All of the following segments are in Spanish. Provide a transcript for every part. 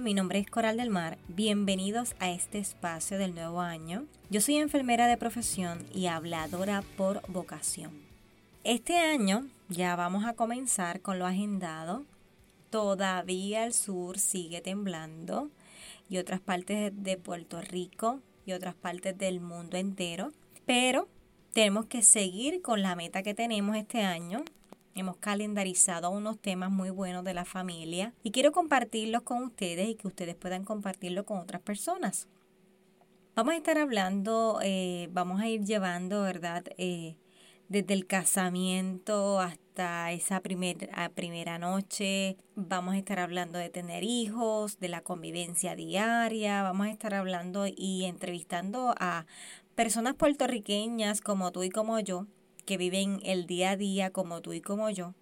Mi nombre es Coral del Mar. Bienvenidos a este espacio del nuevo año. Yo soy enfermera de profesión y habladora por vocación. Este año ya vamos a comenzar con lo agendado. Todavía el sur sigue temblando y otras partes de Puerto Rico y otras partes del mundo entero. Pero tenemos que seguir con la meta que tenemos este año Hemos calendarizado unos temas muy buenos de la familia y quiero compartirlos con ustedes y que ustedes puedan compartirlo con otras personas. Vamos a estar hablando, eh, vamos a ir llevando, ¿verdad? Eh, desde el casamiento hasta esa primera noche. Vamos a estar hablando de tener hijos, de la convivencia diaria. Vamos a estar hablando y entrevistando a personas puertorriqueñas como tú y como yo que viven el día a día como tú y como yo.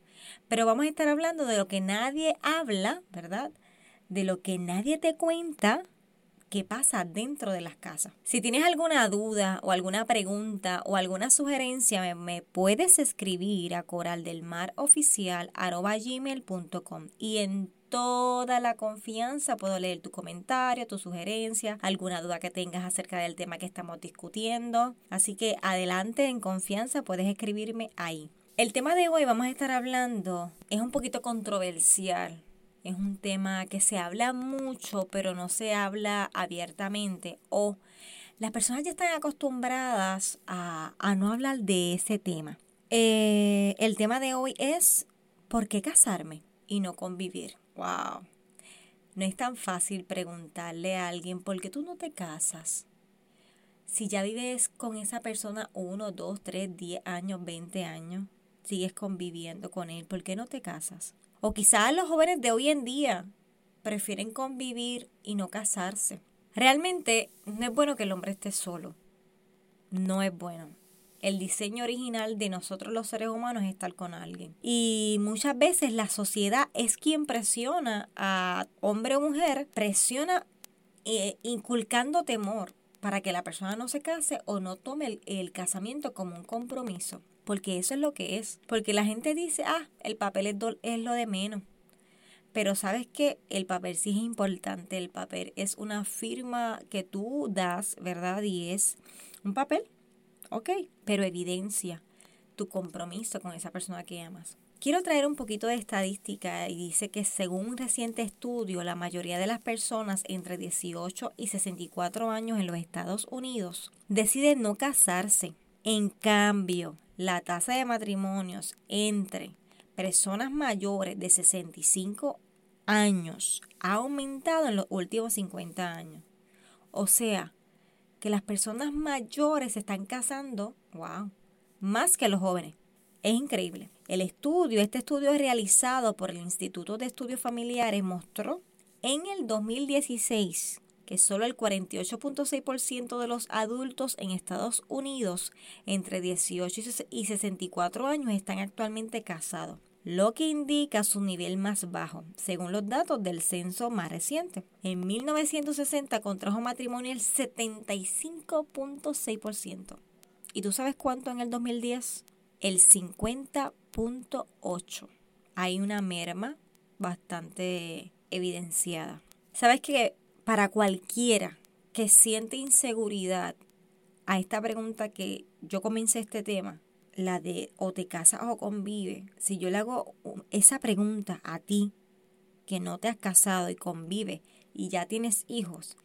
Pero vamos a estar hablando de lo que nadie habla, ¿verdad? De lo que nadie te cuenta que pasa dentro de las casas. Si tienes alguna duda o alguna pregunta o alguna sugerencia, me, puedes escribir a coraldelmaroficial.com y en toda la confianza. Puedo leer tu comentario, tu sugerencia, alguna duda que tengas acerca del tema que estamos discutiendo. Así que adelante en confianza, puedes escribirme ahí. El tema de hoy vamos a estar hablando es un poquito controversial. Es un tema que se habla mucho, pero no se habla abiertamente. O las personas ya están acostumbradas a, no hablar de ese tema. Eh, el tema de hoy es ¿por qué casarme y no convivir? Wow. No es tan fácil preguntarle a alguien por qué tú no te casas. Si ya vives con esa persona uno, dos, tres, diez años, veinte años, sigues conviviendo con él, ¿por qué no te casas? O quizás los jóvenes de hoy en día prefieren convivir y no casarse. Realmente no es bueno que el hombre esté solo. No es bueno el diseño original de nosotros los seres humanos es estar con alguien. Y muchas veces la sociedad es quien presiona a hombre o mujer, presiona eh, inculcando temor para que la persona no se case o no tome el, el casamiento como un compromiso. Porque eso es lo que es. Porque la gente dice, ah, el papel es, es lo de menos. Pero sabes que el papel sí es importante. El papel es una firma que tú das, ¿verdad? Y es un papel ok, pero evidencia tu compromiso con esa persona que amas. Quiero traer un poquito de estadística y dice que según un reciente estudio, la mayoría de las personas entre 18 y 64 años en los Estados Unidos deciden no casarse. En cambio, la tasa de matrimonios entre personas mayores de 65 años ha aumentado en los últimos 50 años. O sea, que las personas mayores se están casando, wow, más que los jóvenes. Es increíble. El estudio, este estudio realizado por el Instituto de Estudios Familiares mostró en el 2016 que solo el 48.6% de los adultos en Estados Unidos entre 18 y 64 años están actualmente casados lo que indica su nivel más bajo, según los datos del censo más reciente. En 1960 contrajo matrimonio el 75.6%. ¿Y tú sabes cuánto en el 2010? El 50.8%. Hay una merma bastante evidenciada. ¿Sabes que para cualquiera que siente inseguridad a esta pregunta que yo comencé este tema, la de o te casas o convive, si yo le hago esa pregunta a ti, que no te has casado y convive y ya tienes hijos,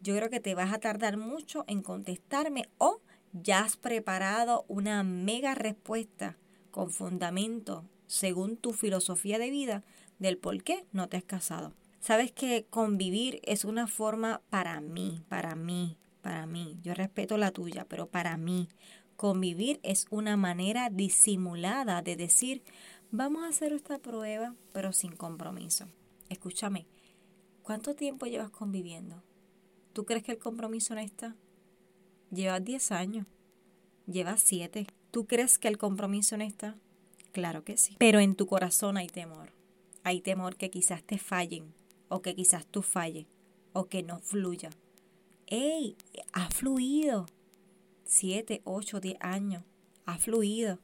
yo creo que te vas a tardar mucho en contestarme o ya has preparado una mega respuesta con fundamento según tu filosofía de vida del por qué no te has casado. Sabes que convivir es una forma para mí, para mí, para mí. Yo respeto la tuya, pero para mí Convivir es una manera disimulada de decir, vamos a hacer esta prueba, pero sin compromiso. Escúchame, ¿cuánto tiempo llevas conviviendo? ¿Tú crees que el compromiso no está? Llevas 10 años, llevas 7. ¿Tú crees que el compromiso no está? Claro que sí. Pero en tu corazón hay temor. Hay temor que quizás te fallen, o que quizás tú falles, o que no fluya. ¡Ey! Ha fluido. 7, 8, 10 años. Ha fluido.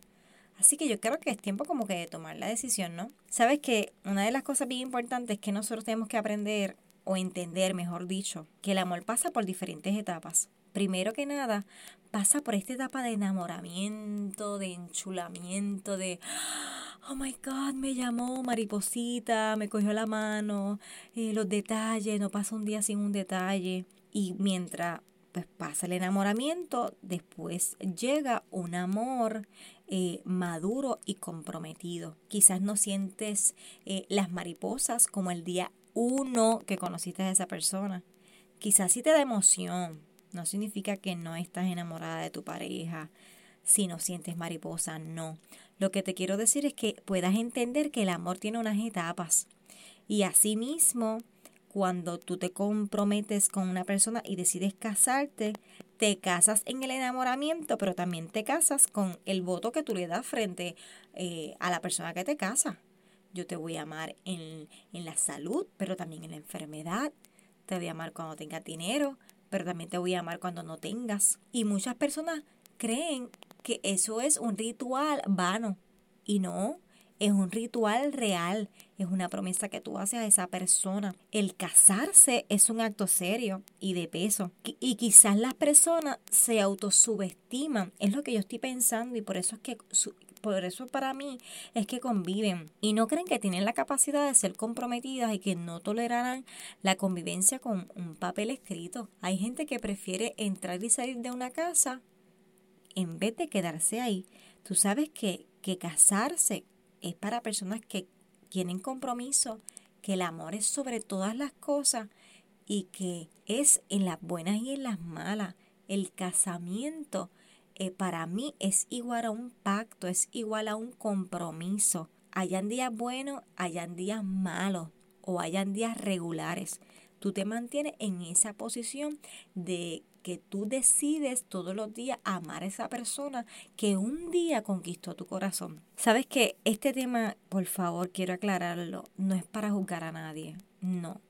Así que yo creo que es tiempo como que de tomar la decisión, ¿no? Sabes que una de las cosas bien importantes que nosotros tenemos que aprender o entender, mejor dicho, que el amor pasa por diferentes etapas. Primero que nada, pasa por esta etapa de enamoramiento, de enchulamiento, de oh my God, me llamó mariposita, me cogió la mano, eh, los detalles, no pasa un día sin un detalle. Y mientras pues, pasa el enamoramiento, después llega un amor eh, maduro y comprometido. Quizás no sientes eh, las mariposas como el día uno que conociste a esa persona. Quizás sí te da emoción. No significa que no estás enamorada de tu pareja, si no sientes mariposa, no. Lo que te quiero decir es que puedas entender que el amor tiene unas etapas. Y asimismo, cuando tú te comprometes con una persona y decides casarte, te casas en el enamoramiento, pero también te casas con el voto que tú le das frente eh, a la persona que te casa. Yo te voy a amar en, en la salud, pero también en la enfermedad. Te voy a amar cuando tengas dinero, pero también te voy a amar cuando no tengas. Y muchas personas creen que eso es un ritual vano. Y no, es un ritual real, es una promesa que tú haces a esa persona. El casarse es un acto serio y de peso. Y quizás las personas se autosubestiman, es lo que yo estoy pensando y por eso es que por eso para mí es que conviven y no creen que tienen la capacidad de ser comprometidas y que no tolerarán la convivencia con un papel escrito. Hay gente que prefiere entrar y salir de una casa en vez de quedarse ahí. Tú sabes que, que casarse es para personas que tienen compromiso, que el amor es sobre todas las cosas y que es en las buenas y en las malas. El casamiento eh, para mí es igual a un pacto, es igual a un compromiso. Hayan días buenos, hayan días malos o hayan días regulares. Tú te mantienes en esa posición de que tú decides todos los días amar a esa persona que un día conquistó tu corazón. Sabes que este tema, por favor, quiero aclararlo, no es para juzgar a nadie, no.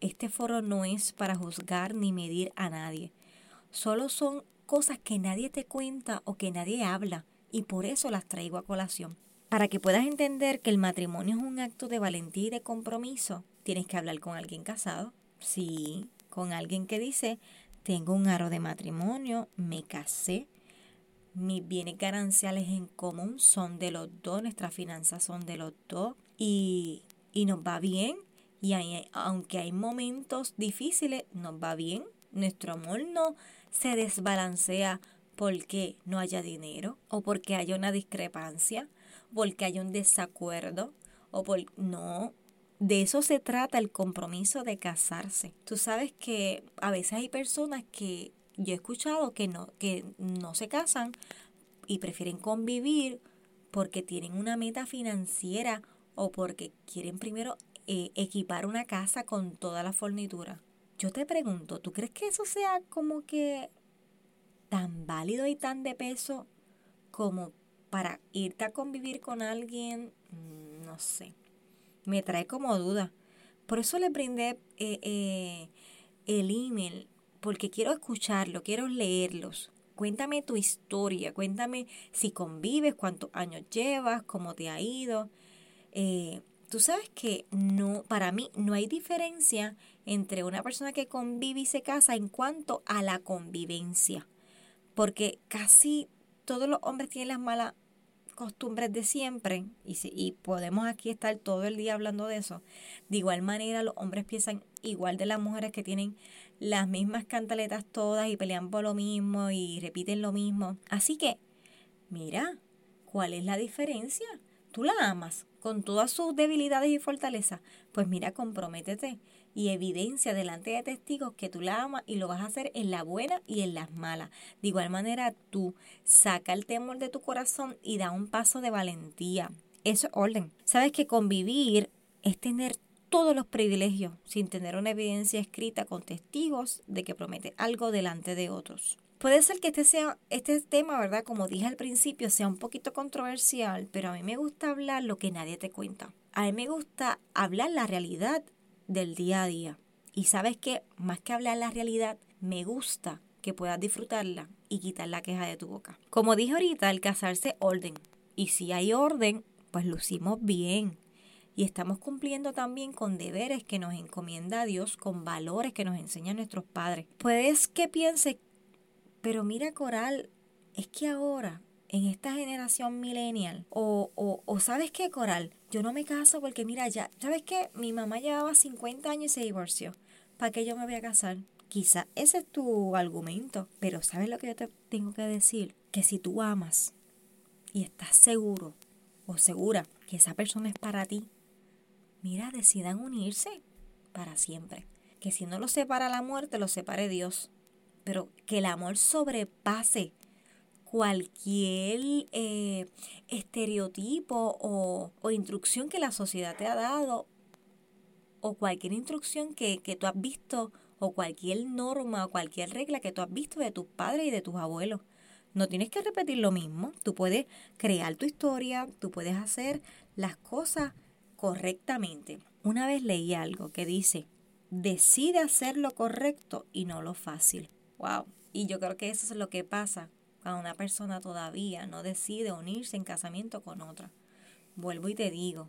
Este foro no es para juzgar ni medir a nadie. Solo son cosas que nadie te cuenta o que nadie habla y por eso las traigo a colación. Para que puedas entender que el matrimonio es un acto de valentía y de compromiso, tienes que hablar con alguien casado. Sí, con alguien que dice, tengo un aro de matrimonio, me casé, mis bienes gananciales en común son de los dos, nuestras finanzas son de los dos y, y nos va bien. Y aunque hay momentos difíciles, nos va bien. Nuestro amor no se desbalancea porque no haya dinero o porque haya una discrepancia, porque haya un desacuerdo o por no, de eso se trata el compromiso de casarse. Tú sabes que a veces hay personas que yo he escuchado que no, que no se casan y prefieren convivir porque tienen una meta financiera o porque quieren primero eh, equipar una casa con toda la fornitura. Yo te pregunto, ¿tú crees que eso sea como que tan válido y tan de peso como para irte a convivir con alguien? Mm, no sé me trae como duda. Por eso le brindé eh, eh, el email, porque quiero escucharlo, quiero leerlos. Cuéntame tu historia, cuéntame si convives, cuántos años llevas, cómo te ha ido. Eh, tú sabes que no, para mí no hay diferencia entre una persona que convive y se casa en cuanto a la convivencia, porque casi todos los hombres tienen las malas costumbres de siempre, y, y podemos aquí estar todo el día hablando de eso, de igual manera los hombres piensan igual de las mujeres que tienen las mismas cantaletas todas y pelean por lo mismo y repiten lo mismo. Así que, mira, ¿cuál es la diferencia? Tú la amas con todas sus debilidades y fortalezas. Pues mira, comprométete y evidencia delante de testigos que tú la amas y lo vas a hacer en la buena y en las malas. De igual manera, tú saca el temor de tu corazón y da un paso de valentía. Eso es orden. Sabes que convivir es tener todos los privilegios sin tener una evidencia escrita con testigos de que promete algo delante de otros. Puede ser que este sea este tema, ¿verdad? Como dije al principio, sea un poquito controversial, pero a mí me gusta hablar lo que nadie te cuenta. A mí me gusta hablar la realidad del día a día. Y sabes que más que hablar la realidad, me gusta que puedas disfrutarla y quitar la queja de tu boca. Como dije ahorita, el casarse orden. Y si hay orden, pues lucimos bien. y estamos cumpliendo también con deberes que nos encomienda Dios, con valores que nos enseñan nuestros padres. Puedes que piense, pero mira Coral, es que ahora en esta generación millennial, o, o, o sabes qué, Coral, yo no me caso porque mira ya, ¿sabes qué? Mi mamá llevaba 50 años y se divorció. ¿Para qué yo me voy a casar? Quizá ese es tu argumento, pero ¿sabes lo que yo te tengo que decir? Que si tú amas y estás seguro o segura que esa persona es para ti, mira, decidan unirse para siempre. Que si no lo separa la muerte, lo separe Dios. Pero que el amor sobrepase cualquier eh, estereotipo o, o, instrucción que la sociedad te ha dado o cualquier instrucción que, que tú has visto o cualquier norma o cualquier regla que tú has visto de tus padres y de tus abuelos. No tienes que repetir lo mismo. Tú puedes crear tu historia, tú puedes hacer las cosas correctamente. Una vez leí algo que dice, decide hacer lo correcto y no lo fácil. Wow. Y yo creo que eso es lo que pasa cuando una persona todavía no decide unirse en casamiento con otra. Vuelvo y te digo,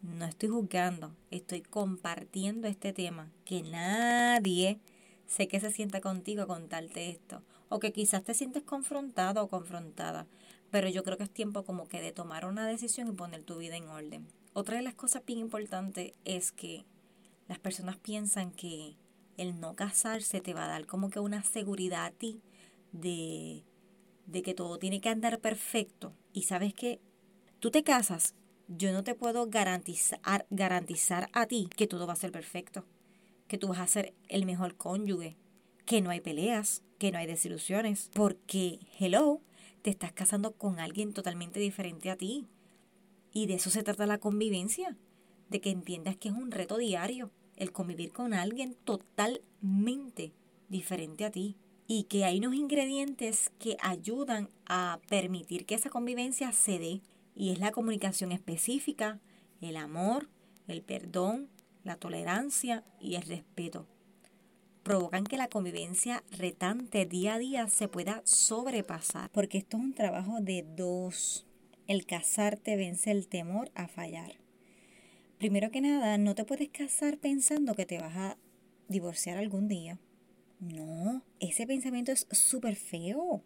no estoy juzgando, estoy compartiendo este tema. Que nadie sé que se sienta contigo a contarte esto. O que quizás te sientes confrontado o confrontada. Pero yo creo que es tiempo como que de tomar una decisión y poner tu vida en orden. Otra de las cosas bien importantes es que las personas piensan que el no casarse te va a dar como que una seguridad a ti de, de que todo tiene que andar perfecto. Y sabes que tú te casas yo no te puedo garantizar, garantizar a ti que todo va a ser perfecto, que tú vas a ser el mejor cónyuge, que no hay peleas, que no hay desilusiones, porque, hello, te estás casando con alguien totalmente diferente a ti. Y de eso se trata la convivencia, de que entiendas que es un reto diario el convivir con alguien totalmente diferente a ti y que hay unos ingredientes que ayudan a permitir que esa convivencia se dé y es la comunicación específica, el amor, el perdón, la tolerancia y el respeto. Provocan que la convivencia retante día a día se pueda sobrepasar. Porque esto es un trabajo de dos. El casarte vence el temor a fallar. Primero que nada, no te puedes casar pensando que te vas a divorciar algún día. No, ese pensamiento es súper feo.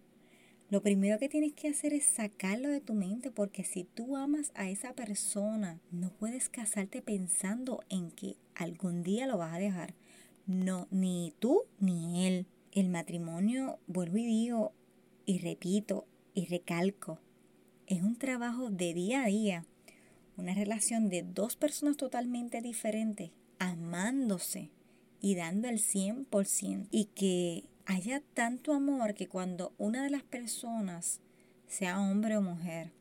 Lo primero que tienes que hacer es sacarlo de tu mente porque si tú amas a esa persona, no puedes casarte pensando en que algún día lo vas a dejar. No, ni tú ni él. El matrimonio, vuelvo y digo, y repito, y recalco, es un trabajo de día a día, una relación de dos personas totalmente diferentes, amándose y dando el 100% y que haya tanto amor que cuando una de las personas, sea hombre o mujer,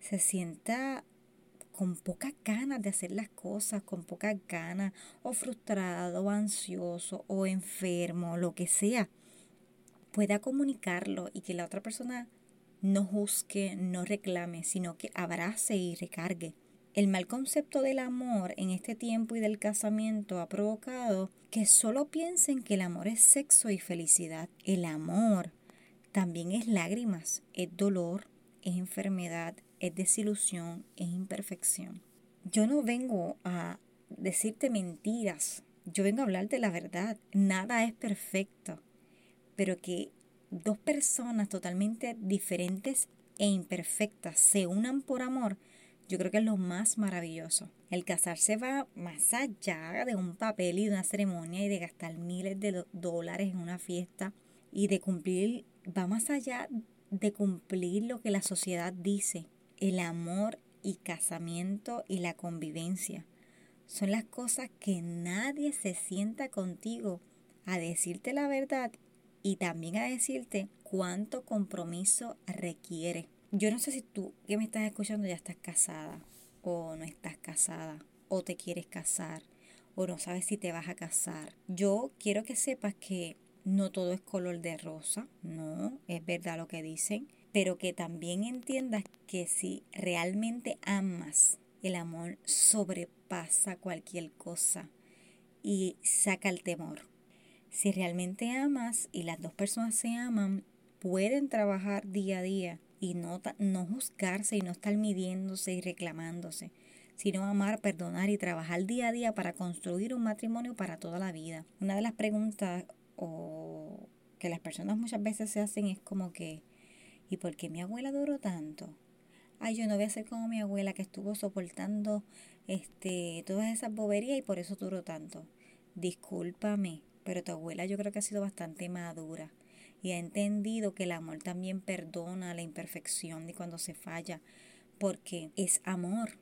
se sienta con pocas ganas de hacer las cosas, con pocas ganas, o frustrado, o ansioso, o enfermo, lo que sea, pueda comunicarlo y que la otra persona no juzgue, no reclame, sino que abrace y recargue. El mal concepto del amor en este tiempo y del casamiento ha provocado que solo piensen que el amor es sexo y felicidad. El amor también es lágrimas, es dolor, es enfermedad, es desilusión, es imperfección. Yo no vengo a decirte mentiras, yo vengo a hablarte la verdad. Nada es perfecto, pero que dos personas totalmente diferentes e imperfectas se unan por amor, yo creo que es lo más maravilloso. El casarse va más allá de un papel y de una ceremonia y de gastar miles de dólares en una fiesta y de cumplir, va más allá de cumplir lo que la sociedad dice. El amor y casamiento y la convivencia son las cosas que nadie se sienta contigo a decirte la verdad y también a decirte cuánto compromiso requiere. Yo no sé si tú que me estás escuchando ya estás casada o no estás casada o te quieres casar o no sabes si te vas a casar. Yo quiero que sepas que no todo es color de rosa, no, es verdad lo que dicen, pero que también entiendas que si realmente amas, el amor sobrepasa cualquier cosa y saca el temor. Si realmente amas y las dos personas se aman, pueden trabajar día a día y no, no juzgarse y no estar midiéndose y reclamándose, sino amar, perdonar y trabajar día a día para construir un matrimonio para toda la vida. Una de las preguntas o que las personas muchas veces se hacen es como que, ¿y por qué mi abuela duró tanto? Ay, yo no voy a ser como mi abuela que estuvo soportando este todas esas boberías y por eso duró tanto. Discúlpame, pero tu abuela yo creo que ha sido bastante madura y ha entendido que el amor también perdona la imperfección y cuando se falla, porque es amor.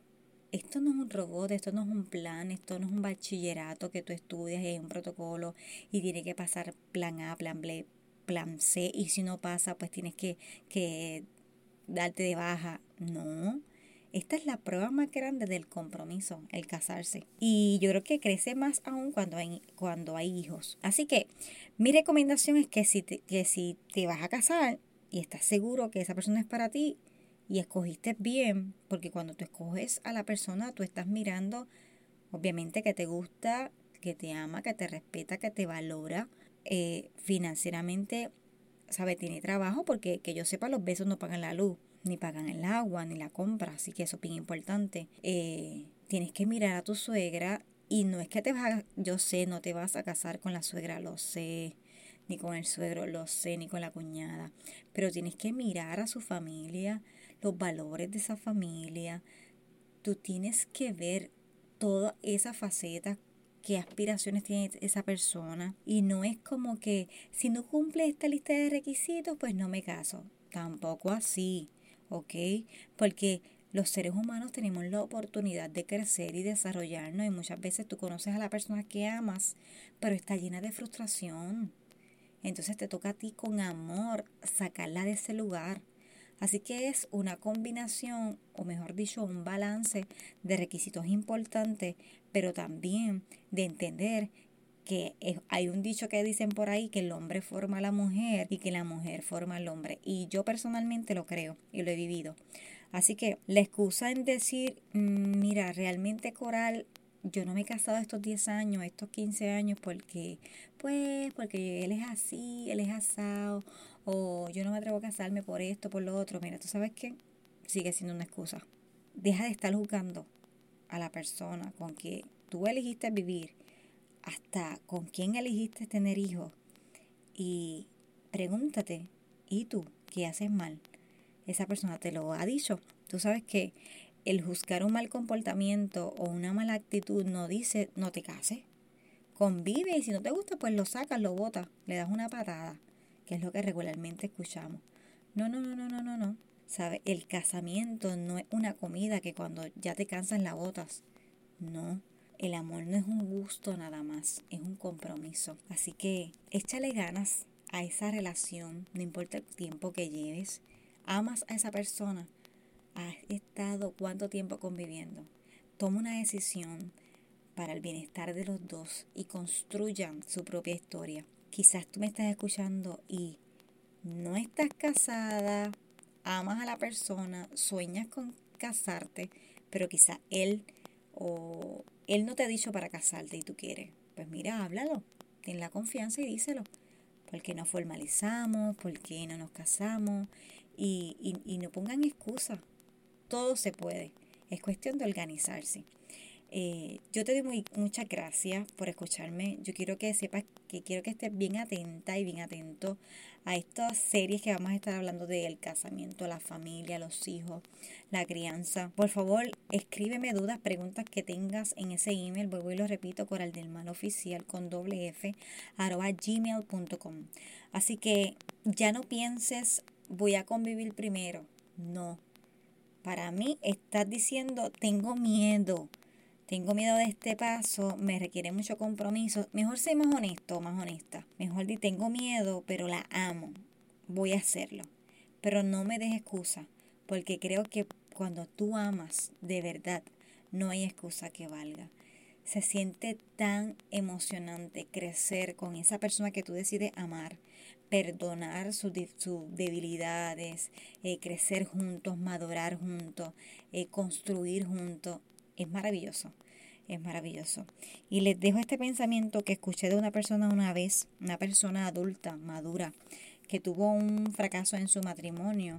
Esto no es un robot, esto no es un plan, esto no es un bachillerato que tú estudias y un protocolo y tiene que pasar plan A, plan B, plan C y si no pasa pues tienes que, que darte de baja. No, esta es la prueba más grande del compromiso, el casarse. Y yo creo que crece más aún cuando hay, cuando hay hijos. Así que mi recomendación es que si, te, que si te vas a casar y estás seguro que esa persona es para ti y escogiste bien, porque cuando tú escoges a la persona, tú estás mirando, obviamente, que te gusta, que te ama, que te respeta, que te valora eh, financieramente, sabe, tiene trabajo, porque que yo sepa, los besos no pagan la luz ni pagan el agua, ni la compra, así que eso es bien importante. Eh, tienes que mirar a tu suegra y no es que te vas a, yo sé, no te vas a casar con la suegra, lo sé, ni con el suegro, lo sé, ni con la cuñada, pero tienes que mirar a su familia, los valores de esa familia, tú tienes que ver toda esa faceta qué aspiraciones tiene esa persona y no es como que si no cumple esta lista de requisitos pues no me caso tampoco así ¿ok? Porque los seres humanos tenemos la oportunidad de crecer y desarrollarnos y muchas veces tú conoces a la persona que amas, pero está llena de frustración. Entonces te toca a ti con amor sacarla de ese lugar. Así que es una combinación, o mejor dicho, un balance de requisitos importantes, pero también de entender que hay un dicho que dicen por ahí que el hombre forma a la mujer y que la mujer forma al hombre. Y yo personalmente lo creo y lo he vivido. Así que la excusa en decir, mm, mira, realmente Coral, yo no me he casado estos 10 años, estos 15 años porque, pues, porque él es así, él es asado, o yo no me atrevo a casarme por esto, por lo otro. Mira, ¿tú sabes qué? Sigue siendo una excusa. Deja de estar juzgando a la persona con que tú elegiste vivir hasta con quién elegiste tener hijos y pregúntate, ¿y tú qué haces mal? Esa persona te lo ha dicho. Tú sabes que el juzgar un mal comportamiento o una mala actitud no dice no te cases. Convive y si no te gusta, pues lo sacas, lo botas, le das una patada, que es lo que regularmente escuchamos. No, no, no, no, no, no, no. ¿Sabe? El casamiento no es una comida que cuando ya te cansas la botas. No. El amor no es un gusto nada más, es un compromiso. Así que échale ganas a esa relación, no importa el tiempo que lleves. Amas a esa persona. Has estado cuánto tiempo conviviendo. Toma una decisión para el bienestar de los dos y construyan su propia historia. Quizás tú me estás escuchando y no estás casada, amas a la persona, sueñas con casarte, pero quizás él o él no te ha dicho para casarte y tú quieres, pues mira, háblalo, ten la confianza y díselo. ¿Por qué no formalizamos? ¿Por qué no nos casamos? Y, y, y no pongan excusa. Todo se puede. Es cuestión de organizarse. Eh, yo te doy muy, muchas gracias por escucharme. Yo quiero que sepas que quiero que estés bien atenta y bien atento a estas series que vamos a estar hablando del casamiento, la familia, los hijos, la crianza. Por favor, escríbeme dudas, preguntas que tengas en ese email. Vuelvo y lo repito, coral del mal oficial con doble f arroba. Así que ya no pienses, voy a convivir primero. No. Para mí estás diciendo, tengo miedo tengo miedo de este paso, me requiere mucho compromiso. Mejor ser más honesto más honesta. Mejor di tengo miedo, pero la amo. Voy a hacerlo. Pero no me des excusa, porque creo que cuando tú amas de verdad, no hay excusa que valga. Se siente tan emocionante crecer con esa persona que tú decides amar, perdonar sus, debilidades, eh, crecer juntos, madurar juntos, eh, construir juntos es maravilloso, es maravilloso. Y les dejo este pensamiento que escuché de una persona una vez, una persona adulta, madura, que tuvo un fracaso en su matrimonio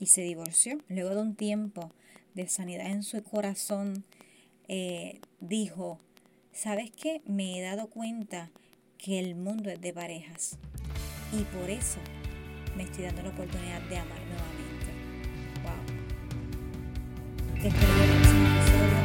y se divorció. Luego de un tiempo de sanidad en su corazón, eh, dijo, ¿sabes qué? Me he dado cuenta que el mundo es de parejas y por eso me estoy dando la oportunidad de amar nuevamente. ¡Wow! Thanks.